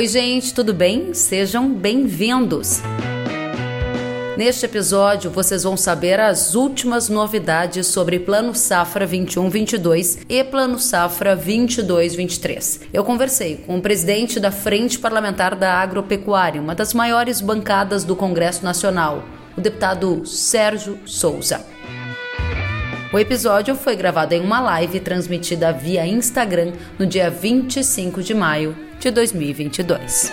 Oi, gente, tudo bem? Sejam bem-vindos. Neste episódio, vocês vão saber as últimas novidades sobre Plano Safra 21-22 e Plano Safra 22-23. Eu conversei com o presidente da Frente Parlamentar da Agropecuária, uma das maiores bancadas do Congresso Nacional, o deputado Sérgio Souza. O episódio foi gravado em uma live transmitida via Instagram no dia 25 de maio de 2022.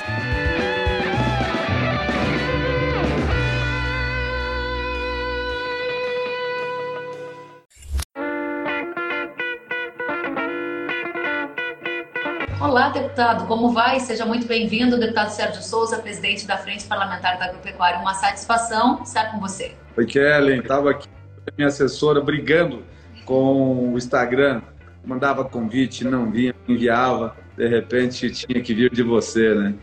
Olá, deputado, como vai? Seja muito bem-vindo, deputado Sérgio Souza, presidente da Frente Parlamentar da Agropecuária. Uma satisfação estar com você. Oi, Kellen, estava aqui minha assessora brigando com o Instagram, mandava convite, não vinha, enviava, de repente tinha que vir de você, né?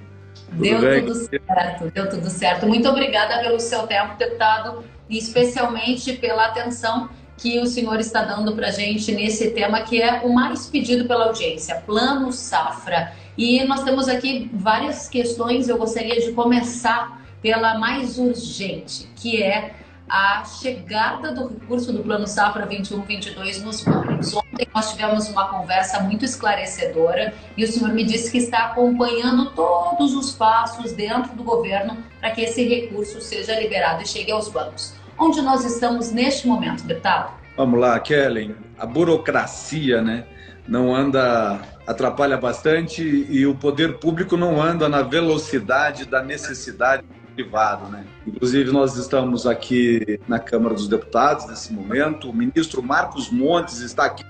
Tudo deu bem? tudo certo, deu tudo certo. Muito obrigada pelo seu tempo, deputado, e especialmente pela atenção que o senhor está dando para a gente nesse tema que é o mais pedido pela audiência, Plano Safra. E nós temos aqui várias questões, eu gostaria de começar pela mais urgente, que é a chegada do recurso do Plano Safra 21-22 nos bancos. Ontem nós tivemos uma conversa muito esclarecedora e o senhor me disse que está acompanhando todos os passos dentro do governo para que esse recurso seja liberado e chegue aos bancos. Onde nós estamos neste momento, deputado? Vamos lá, Kellen. A burocracia, né, não anda atrapalha bastante e o poder público não anda na velocidade da necessidade privado, né? Inclusive nós estamos aqui na Câmara dos Deputados nesse momento. O ministro Marcos Montes está aqui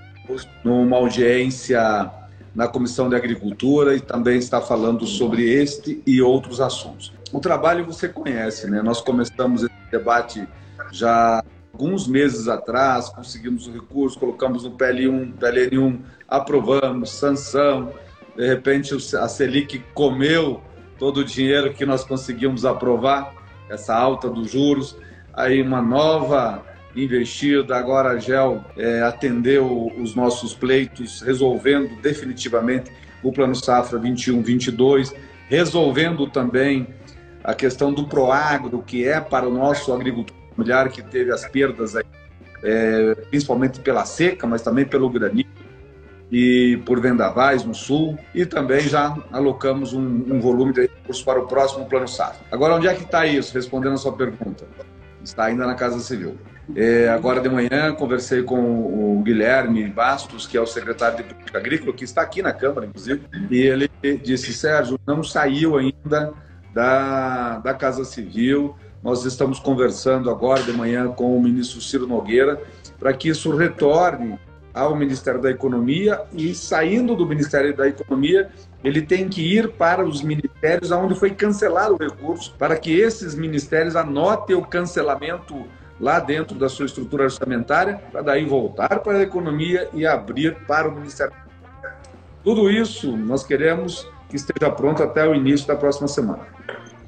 numa audiência na Comissão de Agricultura e também está falando sobre este e outros assuntos. O trabalho você conhece, né? Nós começamos esse debate já alguns meses atrás, conseguimos o recurso, colocamos no PL1, PLN1, aprovamos, sanção. De repente a Selic comeu todo o dinheiro que nós conseguimos aprovar, essa alta dos juros, aí uma nova investida, agora a GEL é, atendeu os nossos pleitos, resolvendo definitivamente o Plano Safra 21-22, resolvendo também a questão do Proagro, que é para o nosso agricultor familiar que teve as perdas aí, é, principalmente pela seca, mas também pelo granizo e por vendavais no sul e também já alocamos um, um volume de recursos para o próximo plano safra. Agora, onde é que está isso? Respondendo a sua pergunta, está ainda na Casa Civil. É, agora de manhã conversei com o Guilherme Bastos, que é o secretário de Política Agrícola, que está aqui na Câmara, inclusive, e ele disse: Sérgio, não saiu ainda da, da Casa Civil. Nós estamos conversando agora de manhã com o ministro Ciro Nogueira para que isso retorne ao Ministério da Economia e saindo do Ministério da Economia, ele tem que ir para os ministérios onde foi cancelado o recurso, para que esses ministérios anotem o cancelamento lá dentro da sua estrutura orçamentária, para daí voltar para a economia e abrir para o Ministério. Tudo isso nós queremos que esteja pronto até o início da próxima semana.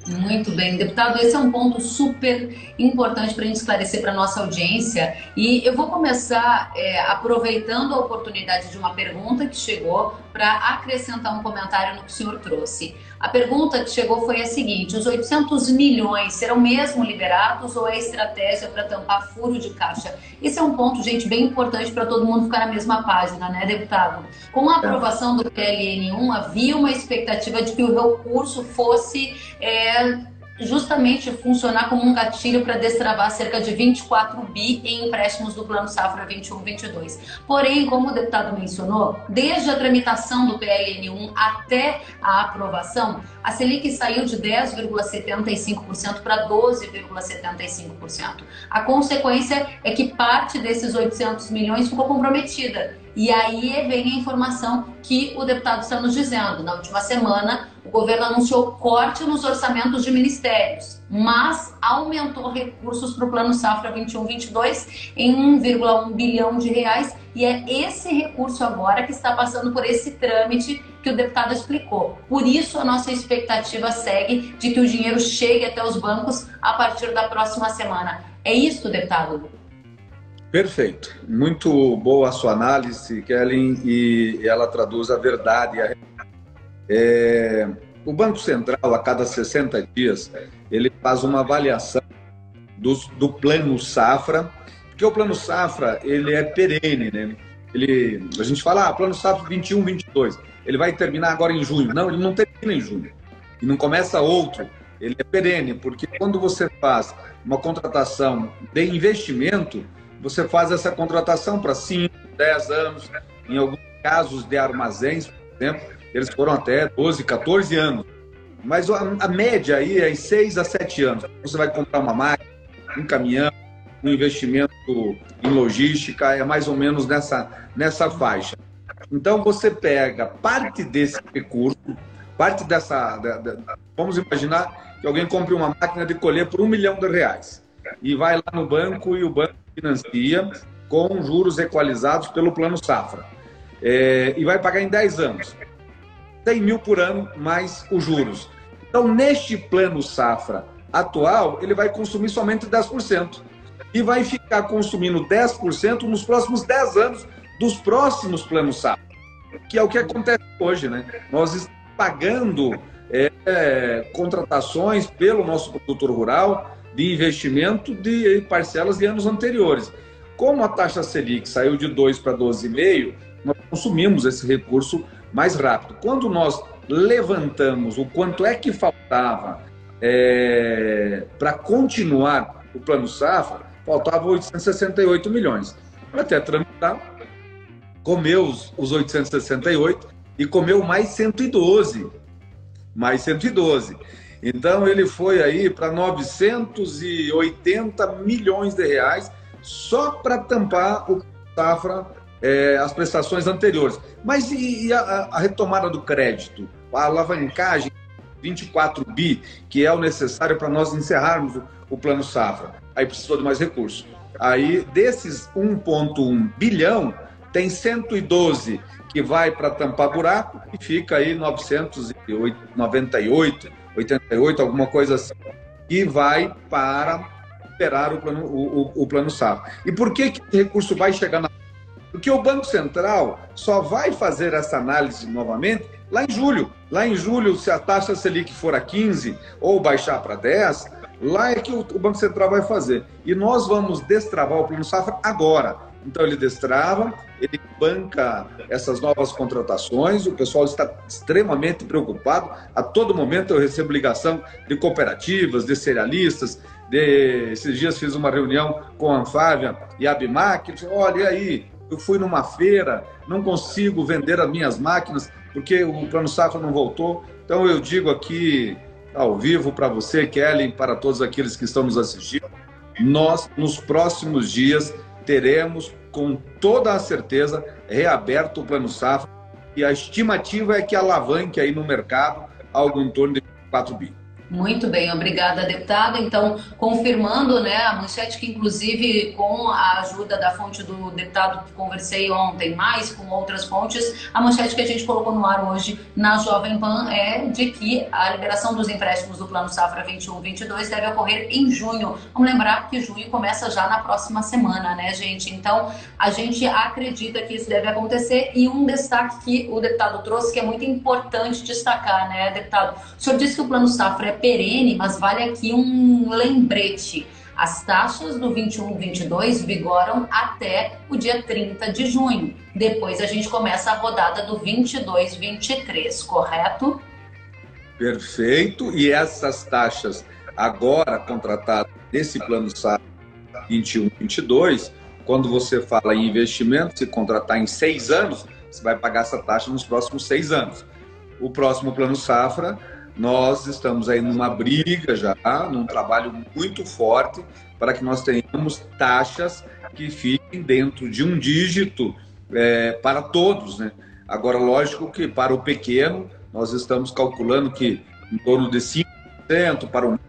Muito bem, deputado, esse é um ponto super importante para a gente esclarecer para a nossa audiência. E eu vou começar é, aproveitando a oportunidade de uma pergunta que chegou para acrescentar um comentário no que o senhor trouxe. A pergunta que chegou foi a seguinte: os 800 milhões serão mesmo liberados ou é estratégia para tampar furo de caixa? Esse é um ponto, gente, bem importante para todo mundo ficar na mesma página, né, deputado? Com a aprovação do PLN1, havia uma expectativa de que o recurso fosse. É, justamente funcionar como um gatilho para destravar cerca de 24 bi em empréstimos do Plano Safra 21-22. Porém, como o deputado mencionou, desde a tramitação do PLN1 até a aprovação, a Selic saiu de 10,75% para 12,75%. A consequência é que parte desses 800 milhões ficou comprometida. E aí vem a informação que o deputado está nos dizendo. Na última semana, o governo anunciou corte nos orçamentos de ministérios, mas aumentou recursos para o Plano Safra 21-22 em 1,1 bilhão de reais e é esse recurso agora que está passando por esse trâmite que o deputado explicou. Por isso, a nossa expectativa segue de que o dinheiro chegue até os bancos a partir da próxima semana. É isso, deputado? Perfeito. Muito boa a sua análise, Kellen, e ela traduz a verdade. É, o Banco Central, a cada 60 dias, ele faz uma avaliação do, do plano safra, porque o plano safra ele é perene, né? Ele, a gente fala, ah, plano safra 21, 22, ele vai terminar agora em junho. Não, ele não termina em junho. E não começa outro. Ele é perene, porque quando você faz uma contratação de investimento, você faz essa contratação para 5, 10 anos, em alguns casos de armazéns, por exemplo, eles foram até 12, 14 anos. Mas a, a média aí é 6 a 7 anos. Você vai comprar uma máquina, um caminhão, um investimento em logística, é mais ou menos nessa, nessa faixa. Então você pega parte desse recurso, parte dessa. vamos imaginar que alguém compre uma máquina de colher por um milhão de reais e vai lá no banco e o banco financia com juros equalizados pelo plano safra. É, e vai pagar em 10 anos. 100 mil por ano mais os juros. Então, neste plano safra atual, ele vai consumir somente 10%. E vai ficar consumindo 10% nos próximos 10 anos dos próximos planos safra. Que é o que acontece hoje, né? Nós estamos pagando é, é, contratações pelo nosso produtor rural de investimento de parcelas de anos anteriores. Como a taxa Selic saiu de 2 para 12,5, nós consumimos esse recurso mais rápido. Quando nós levantamos o quanto é que faltava é, para continuar o plano safra, faltava 868 milhões. Até tramitar, comeu os, os 868 e comeu mais 112. Mais 112. Então ele foi aí para 980 milhões de reais só para tampar o safra é, as prestações anteriores. Mas e, e a, a, retomada do crédito? A alavancagem 24 bi, que é o necessário para nós encerrarmos o, o plano safra. Aí precisou de mais recursos. Aí, desses 1,1 bilhão, tem 112 que vai para tampar buraco e fica aí 998, 88, alguma coisa assim, que vai para operar o plano, o, o, o plano safra. E por que, que esse recurso vai chegar na porque o Banco Central só vai fazer essa análise novamente lá em julho. Lá em julho, se a taxa Selic for a 15 ou baixar para 10, lá é que o Banco Central vai fazer. E nós vamos destravar o Plano Safra agora. Então ele destrava, ele banca essas novas contratações, o pessoal está extremamente preocupado. A todo momento eu recebo ligação de cooperativas, de cerealistas. De... Esses dias fiz uma reunião com a Anfávia e a Abimac. Olha, aí, eu fui numa feira, não consigo vender as minhas máquinas porque o plano safra não voltou. Então eu digo aqui ao vivo para você, Kelly, para todos aqueles que estão nos assistindo, nós nos próximos dias teremos com toda a certeza reaberto o plano safra e a estimativa é que alavanque aí no mercado algo em torno de 4 bi. Muito bem, obrigada, deputado. Então, confirmando né, a manchete que, inclusive, com a ajuda da fonte do deputado que conversei ontem, mais com outras fontes, a manchete que a gente colocou no ar hoje na Jovem Pan é de que a liberação dos empréstimos do Plano Safra 21-22 deve ocorrer em junho. Vamos lembrar que junho começa já na próxima semana, né, gente? Então, a gente acredita que isso deve acontecer e um destaque que o deputado trouxe que é muito importante destacar, né, deputado? O senhor disse que o Plano Safra é perene, mas vale aqui um lembrete. As taxas do 21-22 vigoram até o dia 30 de junho. Depois a gente começa a rodada do 22-23, correto? Perfeito. E essas taxas agora contratadas nesse plano SAP 21-22, quando você fala em investimento, se contratar em seis anos, você vai pagar essa taxa nos próximos seis anos. O próximo plano safra nós estamos aí numa briga já, num trabalho muito forte para que nós tenhamos taxas que fiquem dentro de um dígito é, para todos, né? Agora, lógico que para o pequeno, nós estamos calculando que em torno de 5% para o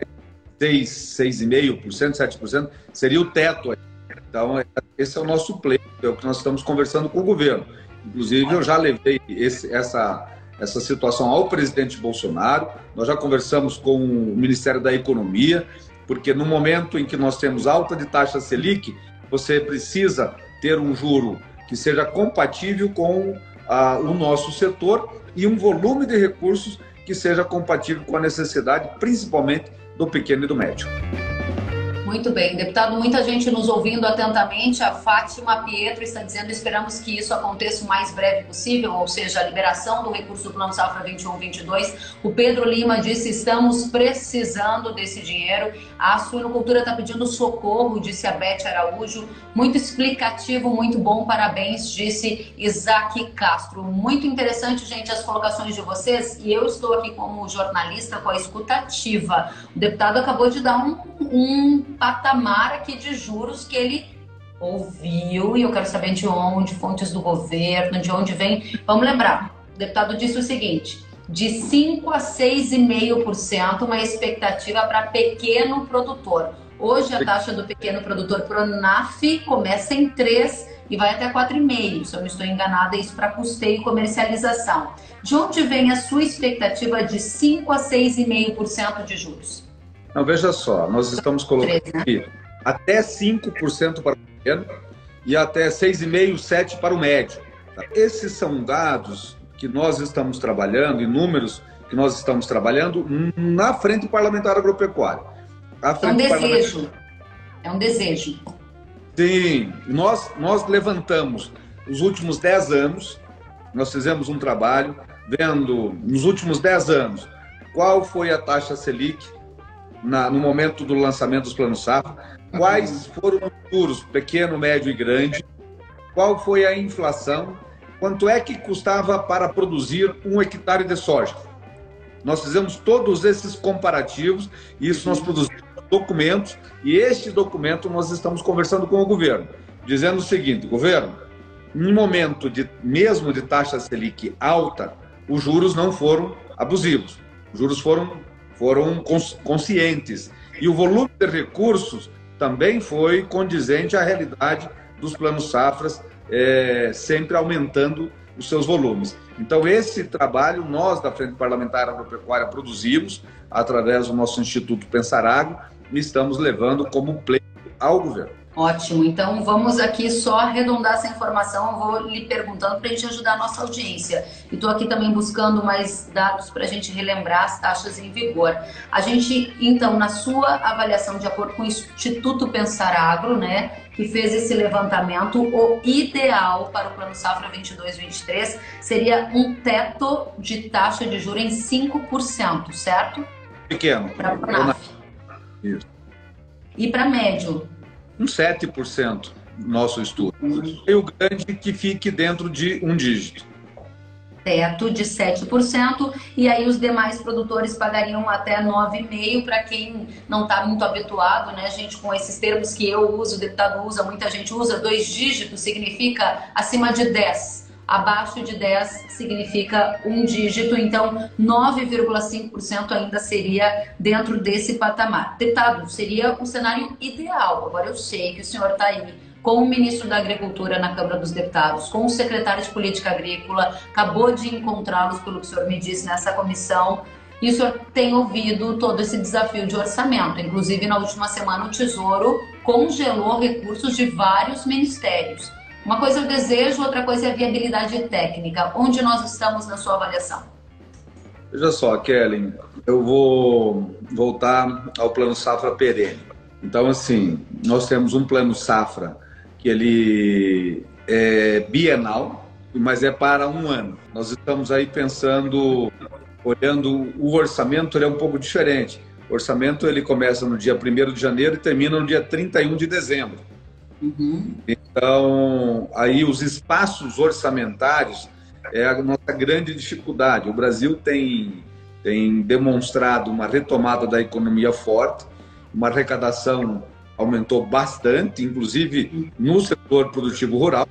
6, 6,5%, 7% seria o teto. Então, esse é o nosso pleito, é o que nós estamos conversando com o governo. Inclusive, eu já levei esse, essa essa situação ao presidente Bolsonaro. Nós já conversamos com o Ministério da Economia, porque no momento em que nós temos alta de taxa Selic, você precisa ter um juro que seja compatível com ah, o nosso setor e um volume de recursos que seja compatível com a necessidade, principalmente do pequeno e do médio. Muito bem, deputado, muita gente nos ouvindo atentamente. A Fátima Pietro está dizendo: esperamos que isso aconteça o mais breve possível, ou seja, a liberação do recurso do Plano Safra 21-22. O Pedro Lima disse: estamos precisando desse dinheiro. A suinocultura está pedindo socorro, disse a Beth Araújo. Muito explicativo, muito bom, parabéns, disse Isaac Castro. Muito interessante, gente, as colocações de vocês. E eu estou aqui como jornalista com a escutativa. O deputado acabou de dar um, um patamar aqui de juros que ele ouviu e eu quero saber de onde, fontes do governo, de onde vem. Vamos lembrar, o deputado disse o seguinte: de 5 a 6,5% uma expectativa para pequeno produtor. Hoje a taxa do pequeno produtor Pronaf começa em 3 e vai até 4,5, se eu não estou enganada, isso para custeio e comercialização. De onde vem a sua expectativa de 5 a 6,5% de juros? Não, veja só, nós estamos colocando né? aqui até 5% para o pequeno e até 6,5%, 7% para o médio. Esses são dados que nós estamos trabalhando, e números que nós estamos trabalhando na frente parlamentar agropecuária. é um desejo. É um desejo. Sim, nós, nós levantamos os últimos 10 anos, nós fizemos um trabalho vendo nos últimos 10 anos qual foi a taxa Selic na, no momento do lançamento dos planos safra, quais foram os juros pequeno, médio e grande, qual foi a inflação, quanto é que custava para produzir um hectare de soja. Nós fizemos todos esses comparativos e isso nós produzimos documentos e este documento nós estamos conversando com o governo, dizendo o seguinte, governo, em momento de mesmo de taxa Selic alta, os juros não foram abusivos. Os juros foram foram conscientes. E o volume de recursos também foi condizente à realidade dos planos safras, é, sempre aumentando os seus volumes. Então, esse trabalho nós, da Frente Parlamentar Agropecuária, produzimos através do nosso Instituto Pensarago e estamos levando como pleito ao governo. Ótimo, então vamos aqui só arredondar essa informação. Eu vou lhe perguntando para a gente ajudar a nossa audiência. E estou aqui também buscando mais dados para a gente relembrar as taxas em vigor. A gente, então, na sua avaliação, de acordo com o Instituto Pensar Agro, né, que fez esse levantamento, o ideal para o Plano Safra 22-23 seria um teto de taxa de juros em 5%, certo? Pequeno. Para a Isso. E para médio? Uns 7% nosso estudo. E o grande que fique dentro de um dígito. Teto de 7%, e aí os demais produtores pagariam até 9,5% para quem não está muito habituado, né, gente, com esses termos que eu uso, o deputado usa, muita gente usa, dois dígitos significa acima de 10 abaixo de 10 significa um dígito, então 9,5% ainda seria dentro desse patamar. Deputado, seria o cenário ideal. Agora eu sei que o senhor está aí com o ministro da Agricultura na Câmara dos Deputados, com o secretário de Política Agrícola, acabou de encontrá-los, pelo que o senhor me disse, nessa comissão. E o senhor tem ouvido todo esse desafio de orçamento. Inclusive, na última semana, o Tesouro congelou recursos de vários ministérios. Uma coisa é o desejo, outra coisa é a viabilidade técnica. Onde nós estamos na sua avaliação? Veja só, Kellen, eu vou voltar ao plano safra perene. Então, assim, nós temos um plano safra que ele é bienal, mas é para um ano. Nós estamos aí pensando, olhando o orçamento, ele é um pouco diferente. O orçamento ele começa no dia 1 de janeiro e termina no dia 31 de dezembro. Uhum. Então, aí os espaços orçamentários é a nossa grande dificuldade. O Brasil tem, tem demonstrado uma retomada da economia forte, uma arrecadação aumentou bastante, inclusive no setor produtivo rural.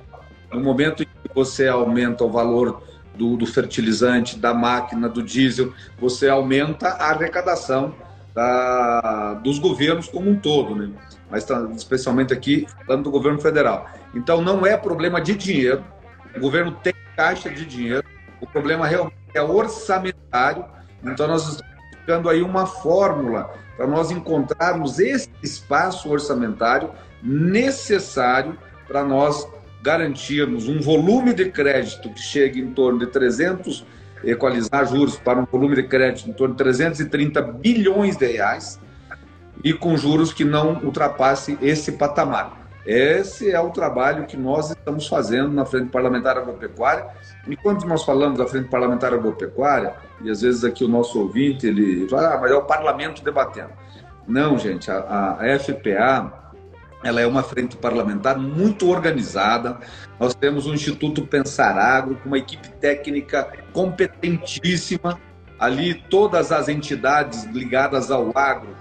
No momento em que você aumenta o valor do, do fertilizante, da máquina, do diesel, você aumenta a arrecadação da, dos governos como um todo, né? Mas tá, especialmente aqui falando do governo federal. Então não é problema de dinheiro, o governo tem caixa de dinheiro, o problema realmente é orçamentário, então nós estamos buscando aí uma fórmula para nós encontrarmos esse espaço orçamentário necessário para nós garantirmos um volume de crédito que chegue em torno de 300 equalizar juros para um volume de crédito em torno de 330 bilhões de reais e com juros que não ultrapasse esse patamar. Esse é o trabalho que nós estamos fazendo na Frente Parlamentar Agropecuária. E quando nós falamos da Frente Parlamentar Agropecuária, e às vezes aqui o nosso ouvinte, ele fala, ah, mas é o parlamento debatendo. Não, gente, a, a FPA, ela é uma frente parlamentar muito organizada. Nós temos o Instituto Pensar Agro, com uma equipe técnica competentíssima. Ali, todas as entidades ligadas ao agro,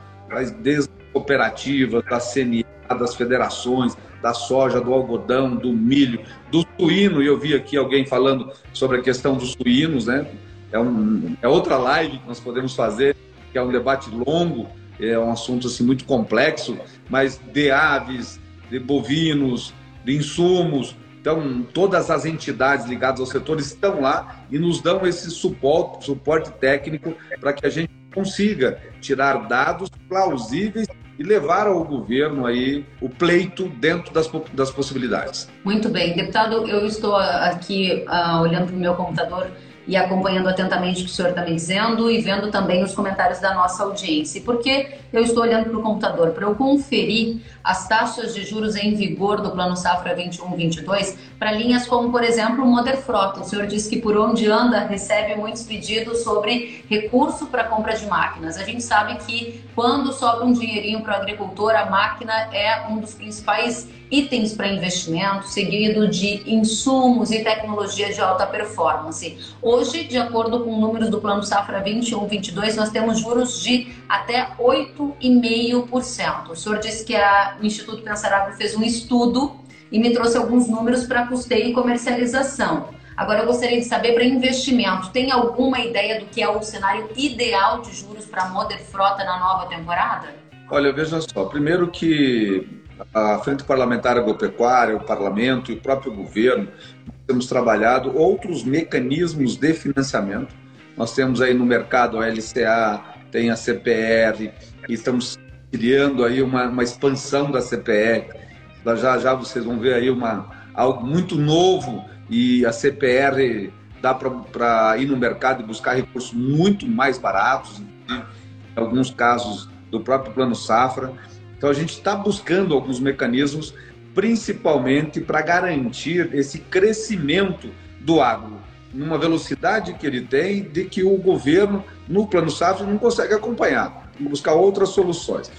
desde cooperativas, da CNA, das federações, da soja, do algodão, do milho, do suíno, e eu vi aqui alguém falando sobre a questão dos suínos, né? É, um, é outra live que nós podemos fazer, que é um debate longo, é um assunto assim, muito complexo, mas de aves, de bovinos, de insumos. Então, todas as entidades ligadas ao setor estão lá e nos dão esse suporte, suporte técnico para que a gente consiga tirar dados plausíveis e levar ao governo aí o pleito dentro das, das possibilidades. Muito bem, deputado, eu estou aqui uh, olhando para o meu computador e acompanhando atentamente o que o senhor está me dizendo e vendo também os comentários da nossa audiência. E por que eu estou olhando para o computador? Para eu conferir as taxas de juros em vigor do Plano Safra 21-22 para linhas como, por exemplo, o Moder Frota. O senhor disse que por onde anda recebe muitos pedidos sobre recurso para compra de máquinas. A gente sabe que quando sobra um dinheirinho para o agricultor, a máquina é um dos principais itens para investimento, seguido de insumos e tecnologia de alta performance. Hoje, de acordo com números do Plano Safra 21-22, nós temos juros de até 8,5%. O senhor disse que a, o Instituto Pensar Agro fez um estudo e me trouxe alguns números para custeio e comercialização. Agora, eu gostaria de saber para investimento, tem alguma ideia do que é o cenário ideal de juros para a Moder Frota na nova temporada? Olha, veja só, primeiro que a Frente Parlamentar Agropecuária, o Parlamento e o próprio governo, temos trabalhado outros mecanismos de financiamento. Nós temos aí no mercado a LCA, tem a CPR, e estamos criando aí uma, uma expansão da CPR. Já já vocês vão ver aí uma, algo muito novo e a CPR dá para ir no mercado e buscar recursos muito mais baratos, em alguns casos do próprio Plano Safra. Então a gente está buscando alguns mecanismos, principalmente para garantir esse crescimento do agro, numa velocidade que ele tem, de que o governo, no plano safra, não consegue acompanhar, buscar outras soluções.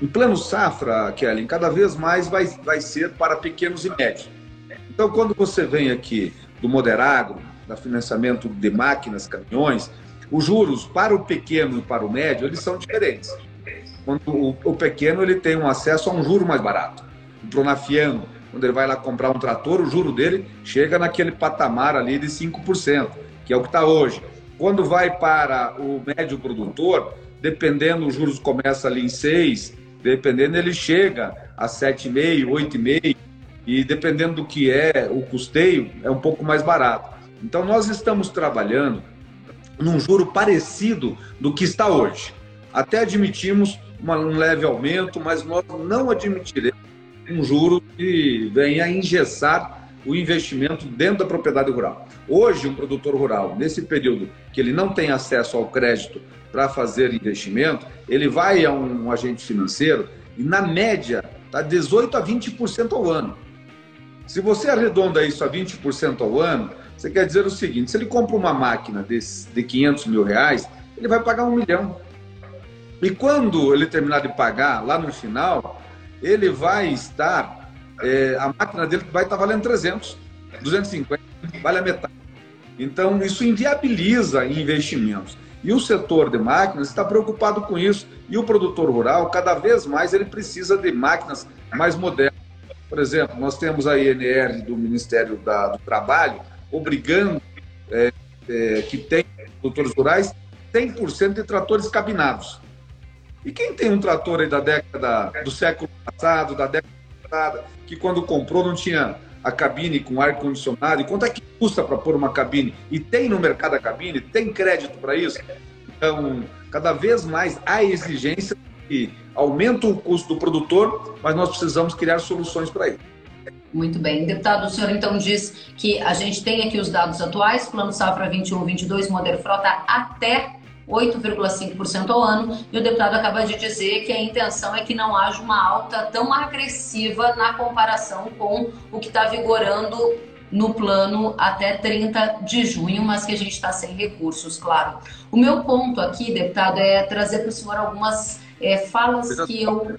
O plano safra, Kellen, cada vez mais vai, vai ser para pequenos e médios. Então, quando você vem aqui do Moderagro, da financiamento de máquinas, caminhões, os juros para o pequeno e para o médio, eles são diferentes quando o, o, pequeno ele tem um acesso a um juro mais barato. O pronafiano, quando ele vai lá comprar um trator, o juro dele chega naquele patamar ali de 5%, que é o que está hoje. Quando vai para o médio produtor, dependendo, os juros começam ali em 6, dependendo, ele chega a 7,5, 8,5, e dependendo do que é o custeio, é um pouco mais barato. Então, nós estamos trabalhando num juro parecido do que está hoje. Até admitimos um leve aumento, mas nós não admitiremos um juro que venha engessar o investimento dentro da propriedade rural. Hoje, um produtor rural, nesse período que ele não tem acesso ao crédito para fazer investimento, ele vai a um agente financeiro e, na média, está 18% a 20% ao ano. Se você arredonda isso a 20% ao ano, você quer dizer o seguinte: se ele compra uma máquina de, de 500 mil reais, ele vai pagar um milhão. E quando ele terminar de pagar, lá no final, ele vai estar, é, a máquina dele vai estar valendo 300, 250, vale a metade. Então, isso inviabiliza investimentos. E o setor de máquinas está preocupado com isso. E o produtor rural, cada vez mais, ele precisa de máquinas mais modernas. Por exemplo, nós temos a INR do Ministério da, do Trabalho obrigando é, é, que tem produtores rurais 100% de tratores cabinados. E quem tem um trator aí da década do século passado, da década passada, que quando comprou não tinha a cabine com ar condicionado, e quanto é que custa para pôr uma cabine? E tem no mercado a cabine? Tem crédito para isso? Então, cada vez mais há exigência que aumenta o custo do produtor, mas nós precisamos criar soluções para isso. Muito bem. Deputado, o senhor então diz que a gente tem aqui os dados atuais, Plano Safra 21-22, Moder Frota até 8,5% ao ano, e o deputado acaba de dizer que a intenção é que não haja uma alta tão agressiva na comparação com o que está vigorando no plano até 30 de junho, mas que a gente está sem recursos, claro. O meu ponto aqui, deputado, é trazer para o senhor algumas é, falas que eu.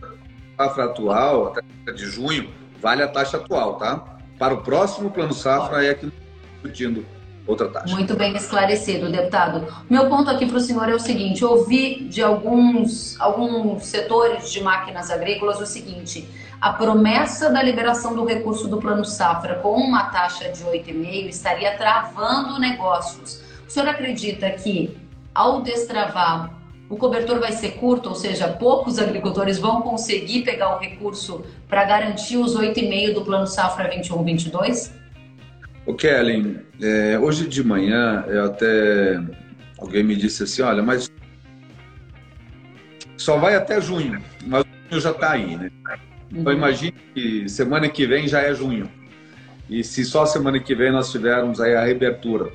Safra atual, até 30 de junho, vale a taxa atual, tá? Para o próximo plano safra é que discutindo outra taxa. Muito bem esclarecido, deputado. Meu ponto aqui para o senhor é o seguinte: ouvi de alguns, alguns setores de máquinas agrícolas o seguinte. A promessa da liberação do recurso do Plano Safra com uma taxa de 8,5 estaria travando negócios. O senhor acredita que, ao destravar, o cobertor vai ser curto, ou seja, poucos agricultores vão conseguir pegar o recurso para garantir os 8,5 do Plano Safra 21-22? O Kellen, é, hoje de manhã eu até alguém me disse assim, olha, mas só vai até junho, mas junho já está aí, né? Então uhum. imagine que semana que vem já é junho. E se só semana que vem nós tivermos aí a reabertura,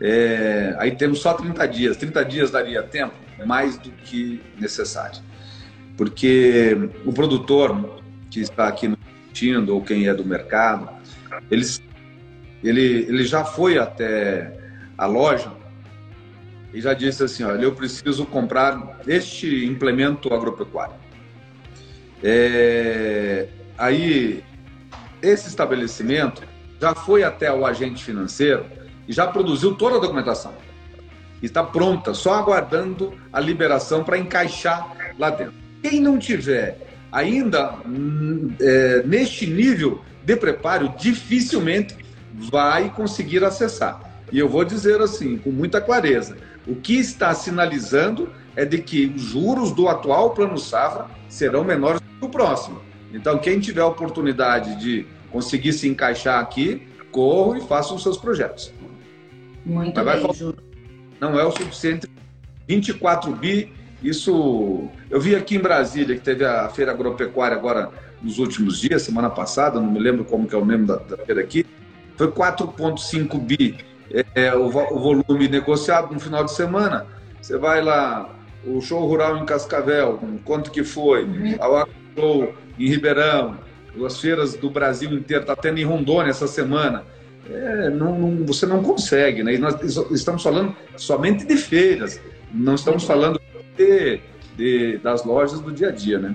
é, aí temos só 30 dias. 30 dias daria tempo? Mais do que necessário. Porque o produtor que está aqui no ou quem é do mercado, eles ele, ele já foi até a loja e já disse assim: olha, eu preciso comprar este implemento agropecuário. É, aí, esse estabelecimento já foi até o agente financeiro e já produziu toda a documentação. Está pronta, só aguardando a liberação para encaixar lá dentro. Quem não tiver ainda hum, é, neste nível de preparo, dificilmente vai conseguir acessar. E eu vou dizer assim, com muita clareza: o que está sinalizando é de que os juros do atual plano safra serão menores do que o próximo. Então, quem tiver a oportunidade de conseguir se encaixar aqui, corra e faça os seus projetos. Muito Mas bem, faltar, Não é o suficiente. 24 bi, isso. Eu vi aqui em Brasília, que teve a feira agropecuária agora nos últimos dias, semana passada, não me lembro como que é o nome da, da feira aqui foi 4,5 bi é, é, o, o, volume negociado no final de semana. Você vai lá, o show rural em Cascavel, quanto que foi? Uhum. A show em Ribeirão, as feiras do Brasil inteiro, está tendo em Rondônia essa semana. É, não, não, você não consegue, né? E nós estamos falando somente de feiras, não estamos falando de, de, das lojas do dia a dia, né?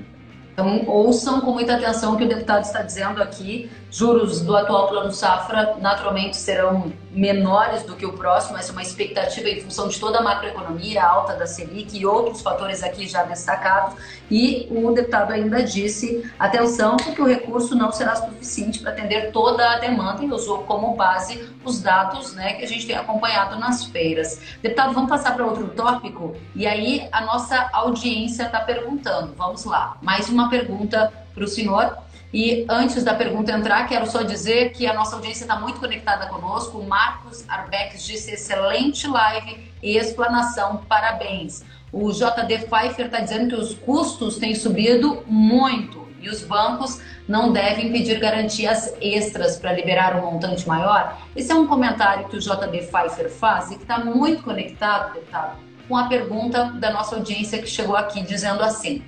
Então, ouçam com muita atenção o que o deputado está dizendo aqui. Juros do atual plano safra naturalmente serão menores do que o próximo, essa é uma expectativa em função de toda a macroeconomia, a alta da Selic e outros fatores aqui já destacados. E o deputado ainda disse: atenção, porque o recurso não será suficiente para atender toda a demanda e usou como base os dados né, que a gente tem acompanhado nas feiras. Deputado, vamos passar para outro tópico? E aí a nossa audiência está perguntando. Vamos lá, mais uma pergunta para o senhor. E antes da pergunta entrar, quero só dizer que a nossa audiência está muito conectada conosco. O Marcos Arbex disse excelente live e explanação, parabéns. O JD Pfeiffer está dizendo que os custos têm subido muito e os bancos não devem pedir garantias extras para liberar um montante maior. Esse é um comentário que o JD Pfeiffer faz e que está muito conectado, deputado, com a pergunta da nossa audiência que chegou aqui dizendo assim: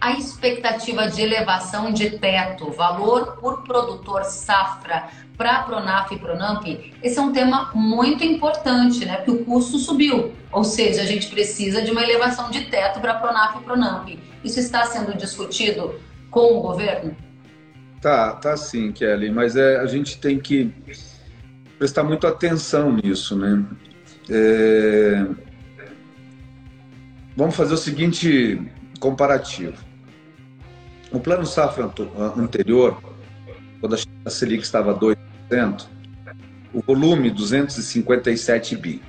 a expectativa de elevação de teto, valor por produtor safra para Pronaf e Pronamp, esse é um tema muito importante, né? Porque o custo subiu, ou seja, a gente precisa de uma elevação de teto para Pronaf e Pronamp. Isso está sendo discutido com o governo? Tá, tá sim, Kelly, mas é, a gente tem que prestar muita atenção nisso, né? É... Vamos fazer o seguinte comparativo. O plano safra anterior, quando a Selic estava 2%, o volume 257 bi,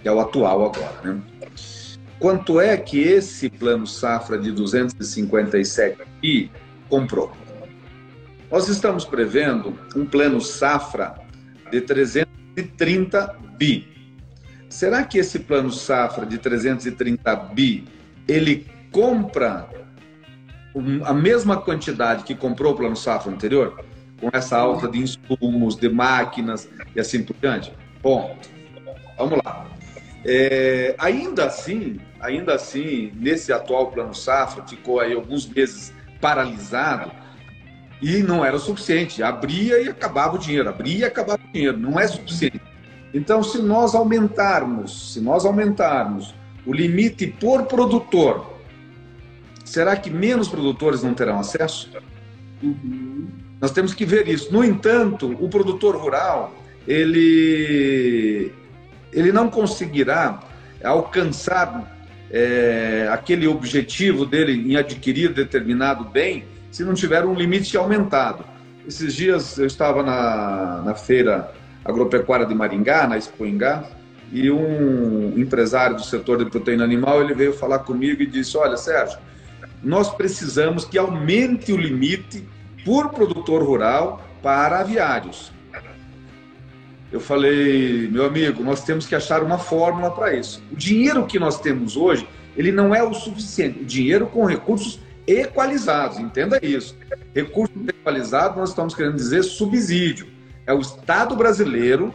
que é o atual agora, né? Quanto é que esse plano safra de 257 bi comprou? Nós estamos prevendo um plano safra de 330 bi. Será que esse plano safra de 330 bi ele compra a mesma quantidade que comprou o plano safra anterior? com essa alta de insumos, de máquinas e assim por diante? Bom, vamos lá. É, ainda assim, ainda assim, nesse atual plano safra, ficou aí alguns meses paralisado e não era suficiente. Abria e acabava o dinheiro, abria e acabava o dinheiro, não é suficiente. Então, se nós aumentarmos, se nós aumentarmos o limite por produtor, será que menos produtores não terão acesso? Uhum. Nós temos que ver isso. No entanto, o produtor rural, ele, ele não conseguirá alcançar é, aquele objetivo dele em adquirir determinado bem se não tiver um limite aumentado. Esses dias eu estava na, na feira agropecuária de Maringá, na Expoingá, e um empresário do setor de proteína animal ele veio falar comigo e disse: Olha, Sérgio, nós precisamos que aumente o limite por produtor rural para aviários. Eu falei, meu amigo, nós temos que achar uma fórmula para isso. O dinheiro que nós temos hoje, ele não é o suficiente. O dinheiro com recursos equalizados, entenda isso. Recursos equalizados, nós estamos querendo dizer subsídio. É o Estado brasileiro,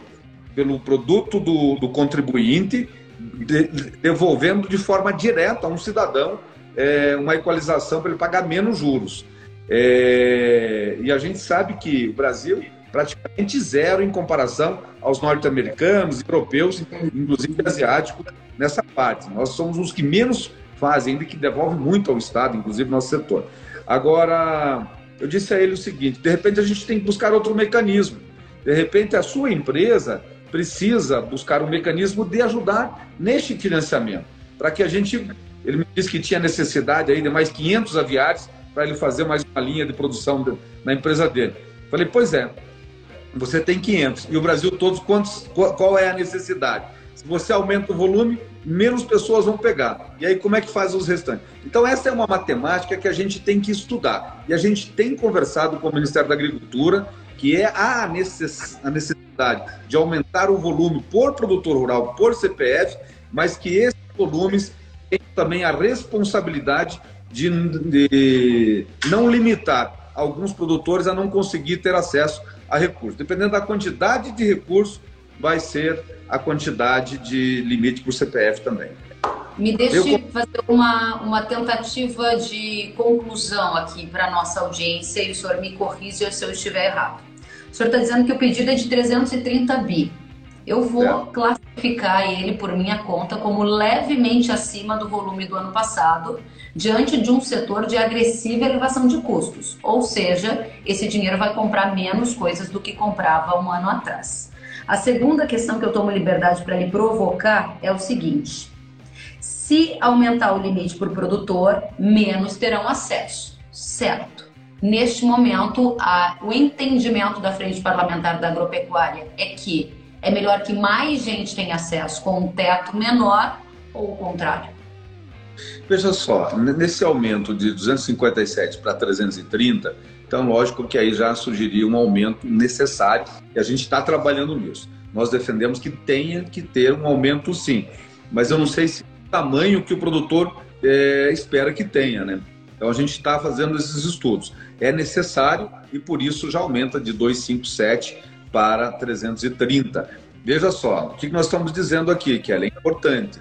pelo produto do, do contribuinte, de, devolvendo de forma direta a um cidadão é, uma equalização para ele pagar menos juros. É, e a gente sabe que o Brasil praticamente zero em comparação aos norte-americanos, europeus, inclusive asiáticos, nessa parte. Nós somos os que menos fazem, ainda que devolve muito ao Estado, inclusive nosso setor. Agora, eu disse a ele o seguinte: de repente a gente tem que buscar outro mecanismo. De repente a sua empresa precisa buscar um mecanismo de ajudar neste financiamento, para que a gente. Ele me disse que tinha necessidade aí de mais 500 aviários para ele fazer mais uma linha de produção na empresa dele. Falei, pois é, você tem 500. E o Brasil todos, quantos, qual é a necessidade? Se você aumenta o volume, menos pessoas vão pegar. E aí, como é que faz os restantes? Então, essa é uma matemática que a gente tem que estudar. E a gente tem conversado com o Ministério da Agricultura, que é a necessidade de aumentar o volume por produtor rural, por CPF, mas que esses volumes têm também a responsabilidade de, de não limitar alguns produtores a não conseguir ter acesso a recursos. Dependendo da quantidade de recursos, vai ser a quantidade de limite o CPF também. Me deixe Eu... fazer uma, uma tentativa de conclusão aqui para a nossa audiência e o senhor me corrija se eu estiver errado. O senhor está dizendo que o pedido é de 330 bi. Eu vou é. classificar ele por minha conta como levemente acima do volume do ano passado, diante de um setor de agressiva elevação de custos. Ou seja, esse dinheiro vai comprar menos coisas do que comprava um ano atrás. A segunda questão que eu tomo liberdade para lhe provocar é o seguinte: se aumentar o limite para o produtor, menos terão acesso, certo? Neste momento, a, o entendimento da Frente Parlamentar da Agropecuária é que é melhor que mais gente tenha acesso com um teto menor ou o contrário? Veja só, nesse aumento de 257 para 330, então lógico que aí já surgiria um aumento necessário e a gente está trabalhando nisso. Nós defendemos que tenha que ter um aumento sim, mas eu não sei se o tamanho que o produtor é, espera que tenha, né? Então a gente está fazendo esses estudos. É necessário e por isso já aumenta de 257 para 330. Veja só, o que nós estamos dizendo aqui, que é importante.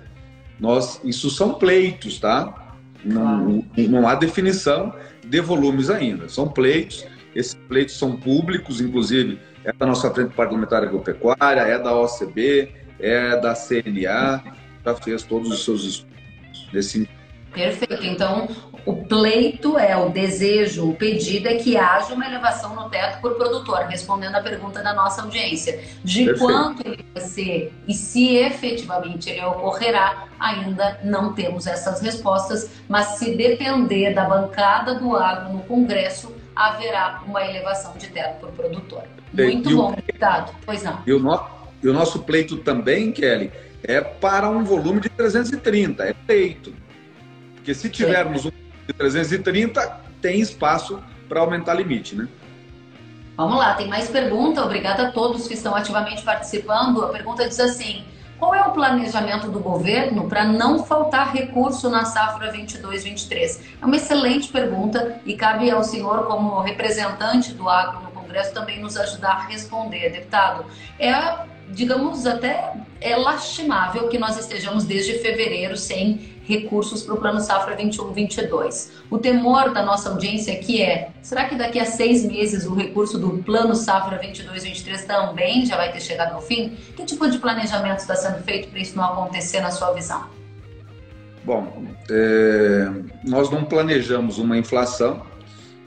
Nós, isso são pleitos, tá? Não, não há definição de volumes ainda. São pleitos, esses pleitos são públicos, inclusive é da nossa Frente Parlamentar Agropecuária, é da OCB, é da CNA, já fez todos os seus estudos nesse Perfeito. Então, o pleito é o desejo, o pedido é que haja uma elevação no teto por produtor, respondendo à pergunta da nossa audiência. De Perfeito. quanto ele vai ser e se efetivamente ele ocorrerá, ainda não temos essas respostas, mas se depender da bancada do agro no Congresso, haverá uma elevação de teto por produtor. Muito e bom, deputado. Pois não. E o, no, e o nosso pleito também, Kelly, é para um volume de 330, é pleito. Porque se tivermos um de 330, tem espaço para aumentar limite, né? Vamos lá, tem mais pergunta. Obrigada a todos que estão ativamente participando. A pergunta diz assim: qual é o planejamento do governo para não faltar recurso na safra 22-23? É uma excelente pergunta e cabe ao senhor, como representante do agro no Congresso também nos ajudar a responder, deputado. É, digamos, até é lastimável que nós estejamos desde fevereiro sem recursos para o Plano Safra 21-22. O temor da nossa audiência aqui é: será que daqui a seis meses o recurso do Plano Safra 22-23 também já vai ter chegado ao fim? Que tipo de planejamento está sendo feito para isso não acontecer na sua visão? Bom, é, nós não planejamos uma inflação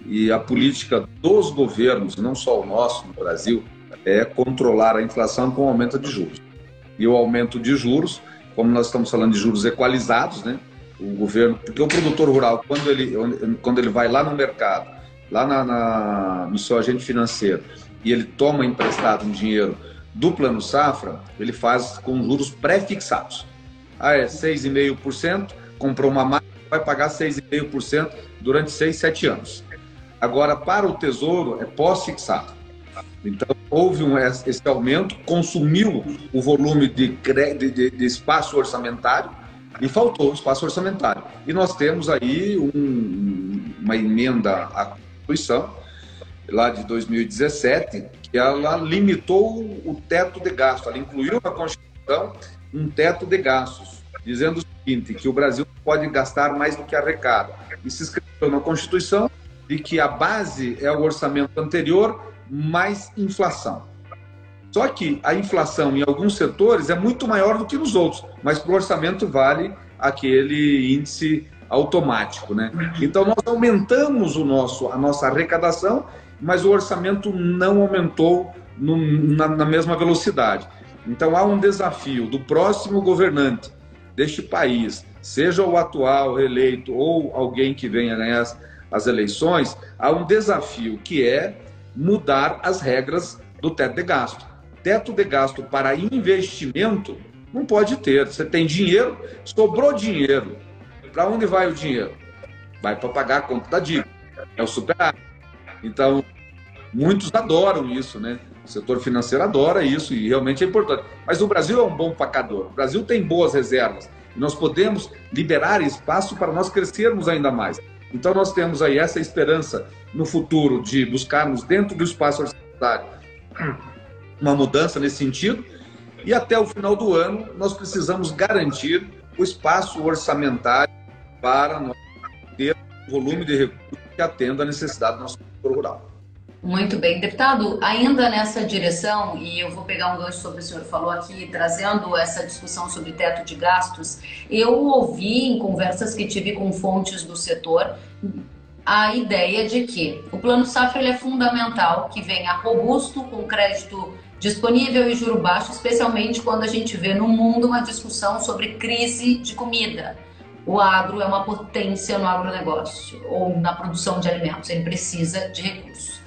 e a política dos governos, não só o nosso no Brasil, é controlar a inflação com o aumento de juros. E o aumento de juros como nós estamos falando de juros equalizados, né? O governo, porque o produtor rural, quando ele, quando ele vai lá no mercado, lá na, na, no seu agente financeiro, e ele toma emprestado um dinheiro do plano safra, ele faz com juros pré-fixados. Ah, é 6,5%, comprou uma máquina, vai pagar 6,5% durante 6, 7 anos. Agora, para o Tesouro, é pós-fixado. Então, houve um, esse aumento, consumiu o volume de, de, de, espaço orçamentário e faltou espaço orçamentário. E nós temos aí um, uma emenda à Constituição, lá de 2017, que ela limitou o teto de gasto, ela incluiu na Constituição um teto de gastos, dizendo o seguinte, que o Brasil pode gastar mais do que arrecada. E se escreveu na Constituição de que a base é o orçamento anterior mais inflação. Só que a inflação em alguns setores é muito maior do que nos outros, mas para o orçamento vale aquele índice automático, né? Então nós aumentamos o nosso, a nossa arrecadação, mas o orçamento não aumentou no, na, na mesma velocidade. Então há um desafio do próximo governante deste país, seja o atual eleito ou alguém que venha ganhar as, as eleições, há um desafio que é mudar as regras do teto de gasto. Teto de gasto para investimento não pode ter. Você tem dinheiro, sobrou dinheiro. Para onde vai o dinheiro? Vai para pagar a conta da dívida. É o superávit. Então, muitos adoram isso, né? O setor financeiro adora isso e realmente é importante. Mas o Brasil é um bom pacador. O Brasil tem boas reservas. E nós podemos liberar espaço para nós crescermos ainda mais. Então, nós temos aí essa esperança no futuro de buscarmos dentro do espaço orçamentário uma mudança nesse sentido. E até o final do ano, nós precisamos garantir o espaço orçamentário para ter o volume de recursos que atenda à necessidade do nosso setor rural. Muito bem, deputado, ainda nessa direção, e eu vou pegar um gancho sobre o senhor falou aqui, trazendo essa discussão sobre teto de gastos, eu ouvi em conversas que tive com fontes do setor a ideia de que o plano safra é fundamental, que venha robusto, com crédito disponível e juro baixo, especialmente quando a gente vê no mundo uma discussão sobre crise de comida. O agro é uma potência no agronegócio ou na produção de alimentos, ele precisa de recursos.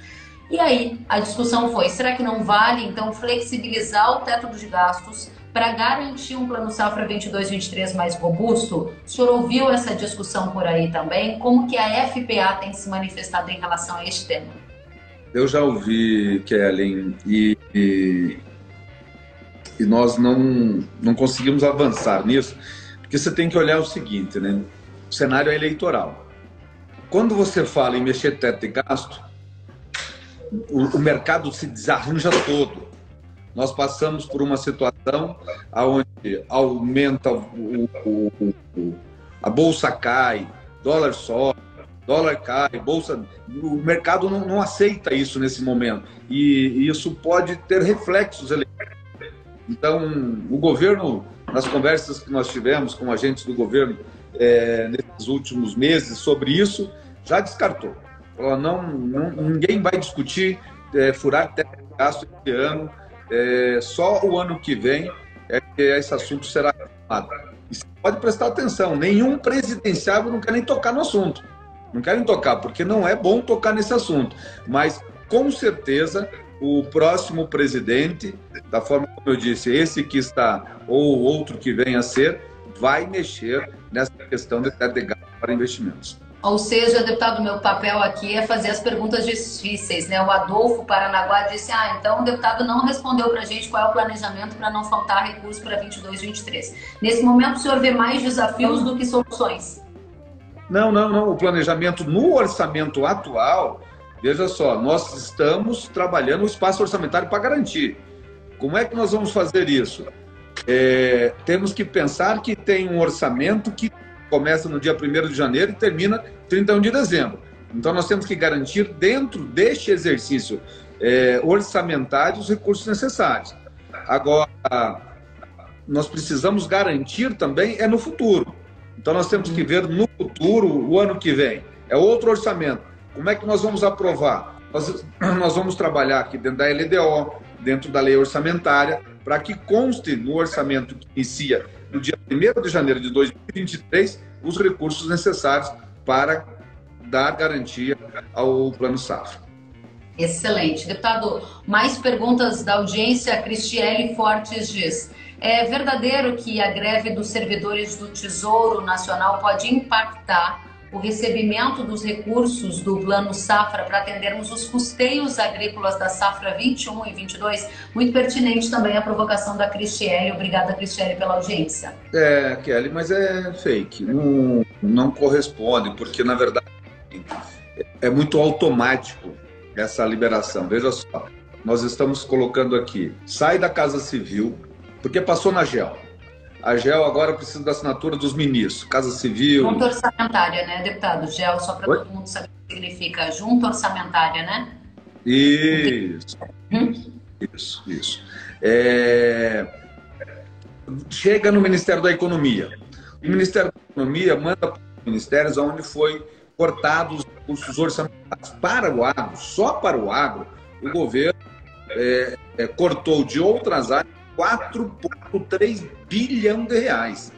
E aí a discussão foi: será que não vale então flexibilizar o teto dos gastos para garantir um plano safra 22-23 mais robusto? O senhor ouviu essa discussão por aí também? Como que a FPA tem se manifestado em relação a este tema? Eu já ouvi, Kellen, e, e, e nós não, não conseguimos avançar nisso, porque você tem que olhar o seguinte, né? O cenário é eleitoral. Quando você fala em mexer teto de gasto, o, o mercado se desarranja todo. Nós passamos por uma situação onde aumenta o, o, o, a bolsa cai, dólar sobe, dólar cai, bolsa. O mercado não, não aceita isso nesse momento. E, e, isso pode ter reflexos. Então, o governo, nas conversas que nós tivemos com agentes do governo é, nesses últimos meses sobre isso, já descartou. Falou, não, não, ninguém vai discutir é, furar teto de gasto esse ano. É, só o ano que vem é que esse assunto será retomado. E você pode prestar atenção, nenhum presidenciável não quer nem tocar no assunto. Não querem tocar, porque não é bom tocar nesse assunto. Mas, com certeza, o próximo presidente, da forma como eu disse, esse que está ou outro que venha a ser, vai mexer nessa questão de teto de gasto para investimentos. Ou seja, deputado, meu papel aqui é fazer as perguntas difíceis, né? O Adolfo Paranaguá disse: ah, então o deputado não respondeu para a gente qual é o planejamento para não faltar recursos para 22, 23. Nesse momento, o senhor vê mais desafios do que soluções? Não, não, não. O planejamento no orçamento atual Veja só, nós estamos trabalhando o espaço orçamentário para garantir. Como é que nós vamos fazer isso? É, temos que pensar que tem um orçamento que começa no dia 1 de janeiro e termina 31 de dezembro. Então, nós temos que garantir, dentro deste exercício é, orçamentário, os recursos necessários. Agora, nós precisamos garantir também é no futuro. Então, nós temos que ver no futuro, o ano que vem. É outro orçamento. Como é que nós vamos aprovar? Nós, nós vamos trabalhar aqui dentro da LDO, dentro da lei orçamentária, para que conste no orçamento que inicia no dia 1 de janeiro de 2023 os recursos necessários para dar garantia ao Plano Safra. Excelente. Deputado, mais perguntas da audiência. Cristiele Fortes diz: é verdadeiro que a greve dos servidores do Tesouro Nacional pode impactar o recebimento dos recursos do Plano Safra para atendermos os custeios agrícolas da safra 21 e 22. Muito pertinente também a provocação da Cristiele. Obrigada, Cristiele, pela audiência. É, Kelly, mas é fake. Não, não corresponde, porque na verdade é muito automático essa liberação. Veja só, nós estamos colocando aqui: sai da Casa Civil, porque passou na GEL a GEL agora precisa da assinatura dos ministros, Casa Civil. Junta orçamentária, né, deputado? GEL, só para todo mundo saber o que significa junta orçamentária, né? Isso. Hum? Isso, isso. É... Chega no Ministério da Economia. O Ministério da Economia manda para os ministérios onde foi cortados os recursos orçamentários. Para o agro, só para o agro, o governo é, é, cortou de outras áreas 4,3 bilhão de reais.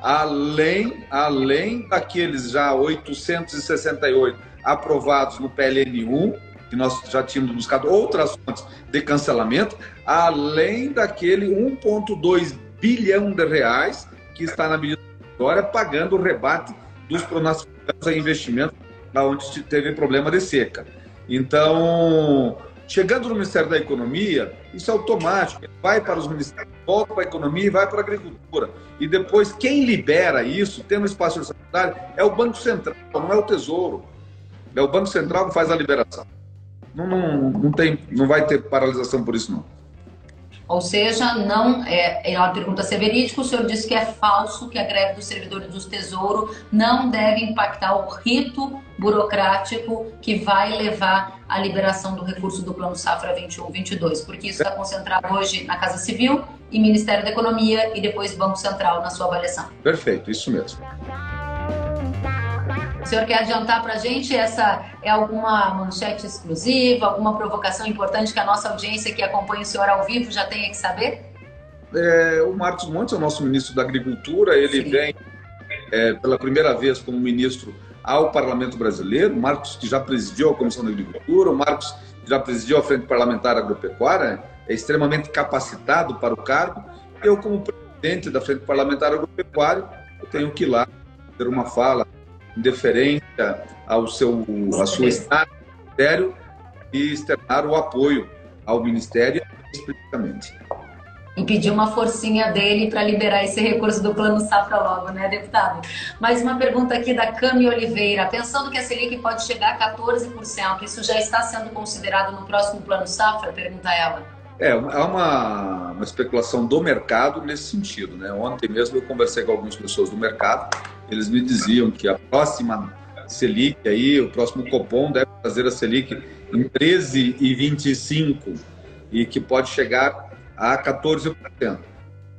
Além, além daqueles já 868 aprovados no PLN1, que nós já tínhamos buscado outras fontes de cancelamento, além daquele 1,2 bilhão de reais que está na medida agora pagando o rebate dos pronosticados a investimento onde teve problema de seca. Então, Chegando no Ministério da Economia, isso é automático. Vai para os ministérios, volta para a economia e vai para a agricultura. E depois, quem libera isso, tendo espaço orçamentário, é o Banco Central, não é o Tesouro. É o Banco Central que faz a liberação. Não, não, não, tem, não vai ter paralisação por isso, não. Ou seja, não é, é uma pergunta ser verídica, o senhor disse que é falso que a greve dos servidores do Tesouro não deve impactar o rito burocrático que vai levar à liberação do recurso do Plano Safra 21-22, porque isso está concentrado hoje na Casa Civil e Ministério da Economia e depois Banco Central na sua avaliação. Perfeito, isso mesmo. O senhor quer adiantar para a gente? Essa é alguma manchete exclusiva, alguma provocação importante que a nossa audiência que acompanha o senhor ao vivo já tenha que saber? É, o Marcos Montes é o nosso ministro da Agricultura, ele Sim. vem é, pela primeira vez como ministro ao Parlamento Brasileiro, o Marcos que já presidiu a Comissão da Agricultura, o Marcos que já presidiu a Frente Parlamentar Agropecuária, é extremamente capacitado para o cargo. Eu, como presidente da Frente Parlamentar Agropecuária, eu tenho que ir lá ter uma fala em deferência ao seu, à sua estada ministério e externar o apoio ao Ministério explicitamente. E pedir uma forcinha dele para liberar esse recurso do Plano Safra logo, né, deputado? Mais uma pergunta aqui da Cami Oliveira. Pensando que a Selic pode chegar a 14%, isso já está sendo considerado no próximo Plano Safra? Pergunta ela. É, há uma, uma especulação do mercado nesse sentido. Né? Ontem mesmo eu conversei com algumas pessoas do mercado eles me diziam que a próxima Selic aí, o próximo Copom deve fazer a Selic em 13,25 e que pode chegar a 14%.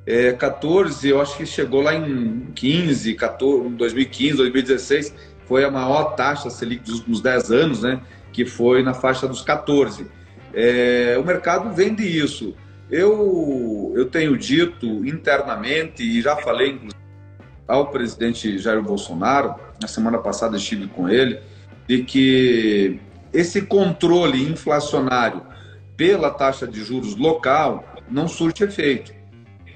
É, 14, eu acho que chegou lá em 15, 14, 2015, 2016, foi a maior taxa Selic dos últimos 10 anos, né? Que foi na faixa dos 14. É, o mercado vende isso. Eu, eu tenho dito internamente, e já falei, inclusive, ao presidente Jair Bolsonaro, na semana passada estive com ele, de que esse controle inflacionário pela taxa de juros local não surte efeito.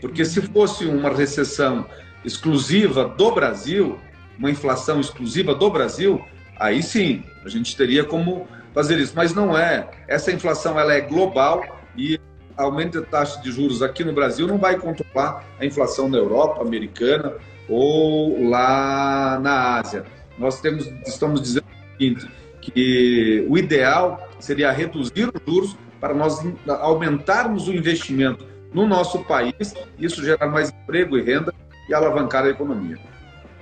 Porque se fosse uma recessão exclusiva do Brasil, uma inflação exclusiva do Brasil, aí sim, a gente teria como fazer isso. Mas não é. Essa inflação ela é global e aumento da taxa de juros aqui no Brasil não vai controlar a inflação na Europa, americana ou lá na Ásia. Nós temos, estamos dizendo o seguinte, que o ideal seria reduzir os juros para nós aumentarmos o investimento no nosso país, isso gerar mais emprego e renda e alavancar a economia.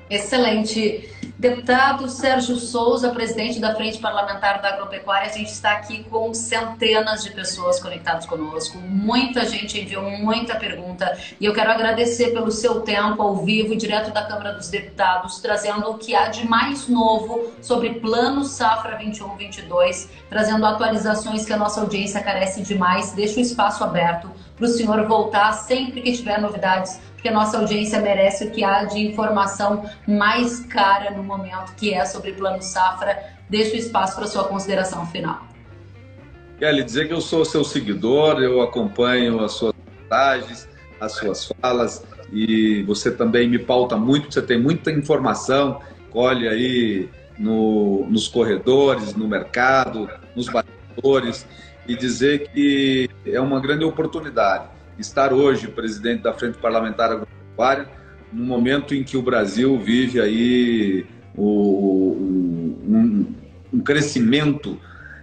Excelente. Deputado Sérgio Souza, presidente da Frente Parlamentar da Agropecuária, a gente está aqui com centenas de pessoas conectadas conosco. Muita gente enviou muita pergunta e eu quero agradecer pelo seu tempo ao vivo, direto da Câmara dos Deputados, trazendo o que há de mais novo sobre Plano Safra 21-22, trazendo atualizações que a nossa audiência carece demais. Deixa o espaço aberto para o senhor voltar sempre que tiver novidades porque a nossa audiência merece o que há de informação mais cara no momento, que é sobre Plano Safra. Deixo o espaço para sua consideração final. Kelly, dizer que eu sou seu seguidor, eu acompanho as suas mensagens, as suas falas e você também me pauta muito, você tem muita informação, colhe aí no, nos corredores, no mercado, nos bastidores e dizer que é uma grande oportunidade estar hoje presidente da Frente Parlamentar Agropecuária, no momento em que o Brasil vive aí o, um, um, crescimento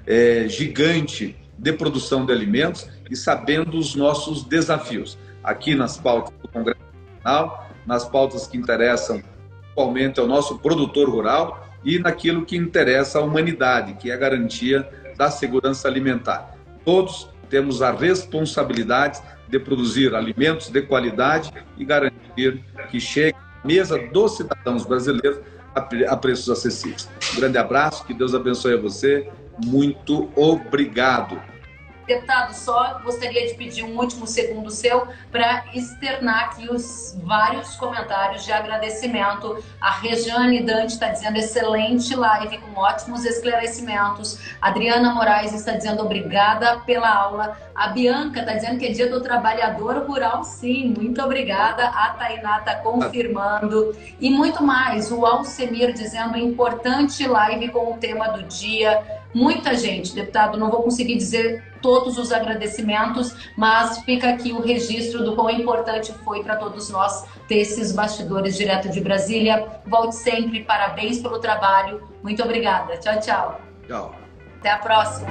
é, gigante de produção de alimentos e sabendo os nossos desafios. Aqui nas pautas do Congresso Nacional, nas pautas que interessam atualmente ao nosso produtor rural e naquilo que interessa à humanidade, que é a garantia da segurança alimentar. Todos temos a responsabilidade de produzir alimentos de qualidade e garantir que chegue à mesa dos cidadãos brasileiros a preços acessíveis. Um grande abraço, que Deus abençoe a você. Muito obrigado. Deputado, só gostaria de pedir um último segundo seu para externar aqui os vários comentários de agradecimento. A Rejane Dante está dizendo excelente live com ótimos esclarecimentos. A Adriana Moraes está dizendo obrigada pela aula. A Bianca está dizendo que é dia do trabalhador rural, sim. Muito obrigada. A Tainá está confirmando. E muito mais. O Alcemir dizendo importante live com o tema do dia muita gente, deputado. Não vou conseguir dizer todos os agradecimentos, mas fica aqui o registro do quão importante foi para todos nós ter esses bastidores direto de Brasília. Volte sempre, parabéns pelo trabalho. Muito obrigada. Tchau, tchau. Tchau. Até a próxima.